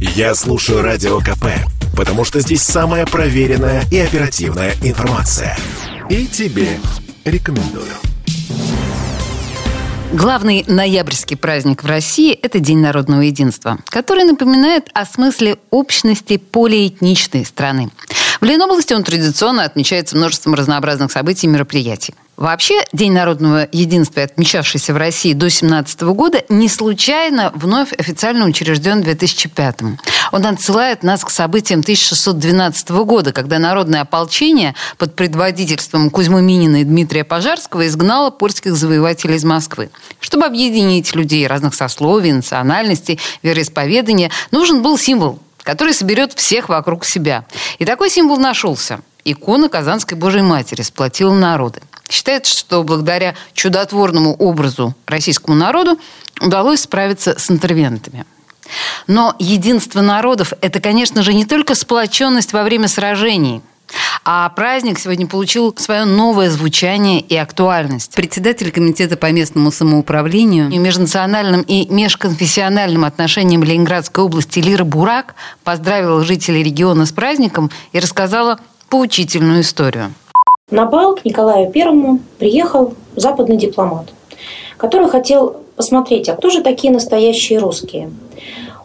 Я слушаю Радио КП, потому что здесь самая проверенная и оперативная информация. И тебе рекомендую. Главный ноябрьский праздник в России – это День народного единства, который напоминает о смысле общности полиэтничной страны. В Ленобласти он традиционно отмечается множеством разнообразных событий и мероприятий. Вообще, День народного единства, отмечавшийся в России до 17 года, не случайно вновь официально учрежден в 2005 -м. Он отсылает нас к событиям 1612 года, когда народное ополчение под предводительством Кузьмы Минина и Дмитрия Пожарского изгнало польских завоевателей из Москвы. Чтобы объединить людей разных сословий, национальностей, вероисповедания, нужен был символ, который соберет всех вокруг себя. И такой символ нашелся. Икона Казанской Божьей Матери сплотила народы. Считается, что благодаря чудотворному образу российскому народу удалось справиться с интервентами. Но единство народов – это, конечно же, не только сплоченность во время сражений – а праздник сегодня получил свое новое звучание и актуальность. Председатель Комитета по местному самоуправлению и межнациональным и межконфессиональным отношениям Ленинградской области Лира Бурак поздравила жителей региона с праздником и рассказала поучительную историю. На бал к Николаю Первому приехал западный дипломат, который хотел посмотреть, а кто же такие настоящие русские.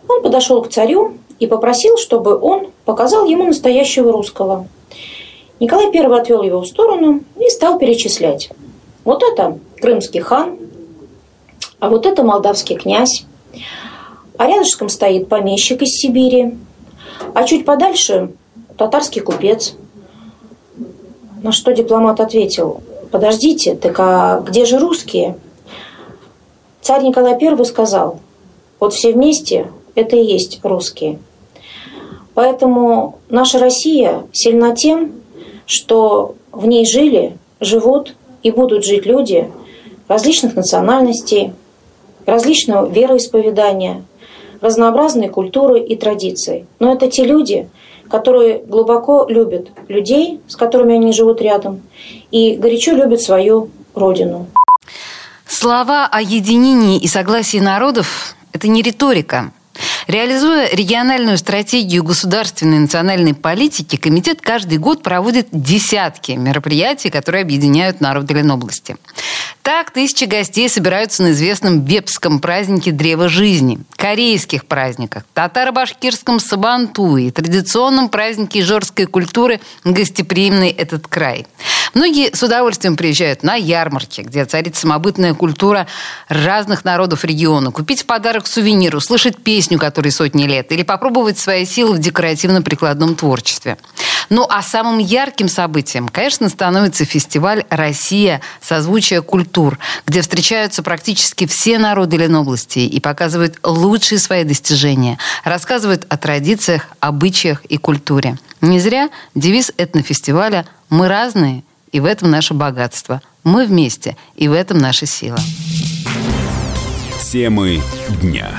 Он подошел к царю и попросил, чтобы он показал ему настоящего русского. Николай I отвел его в сторону и стал перечислять. Вот это крымский хан, а вот это молдавский князь, а рядышком стоит помещик из Сибири, а чуть подальше татарский купец – на что дипломат ответил, подождите, так а где же русские? Царь Николай I сказал, вот все вместе это и есть русские. Поэтому наша Россия сильна тем, что в ней жили, живут и будут жить люди различных национальностей, различного вероисповедания, разнообразной культуры и традиций. Но это те люди, которые глубоко любят людей, с которыми они живут рядом, и горячо любят свою родину. Слова о единении и согласии народов – это не риторика. Реализуя региональную стратегию государственной и национальной политики, комитет каждый год проводит десятки мероприятий, которые объединяют народы Ленобласти. Так, тысячи гостей собираются на известном вепском празднике Древа Жизни, корейских праздниках, татаро-башкирском Сабантуе, традиционном празднике ижорской культуры «Гостеприимный этот край». Многие с удовольствием приезжают на ярмарки, где царит самобытная культура разных народов региона, купить в подарок сувенир, услышать песню, которой сотни лет, или попробовать свои силы в декоративно-прикладном творчестве. Ну а самым ярким событием, конечно, становится фестиваль «Россия. Созвучие культур», где встречаются практически все народы Ленобласти и показывают лучшие свои достижения, рассказывают о традициях, обычаях и культуре. Не зря девиз этнофестиваля «Мы разные, и в этом наше богатство. Мы вместе, и в этом наша сила». Темы дня.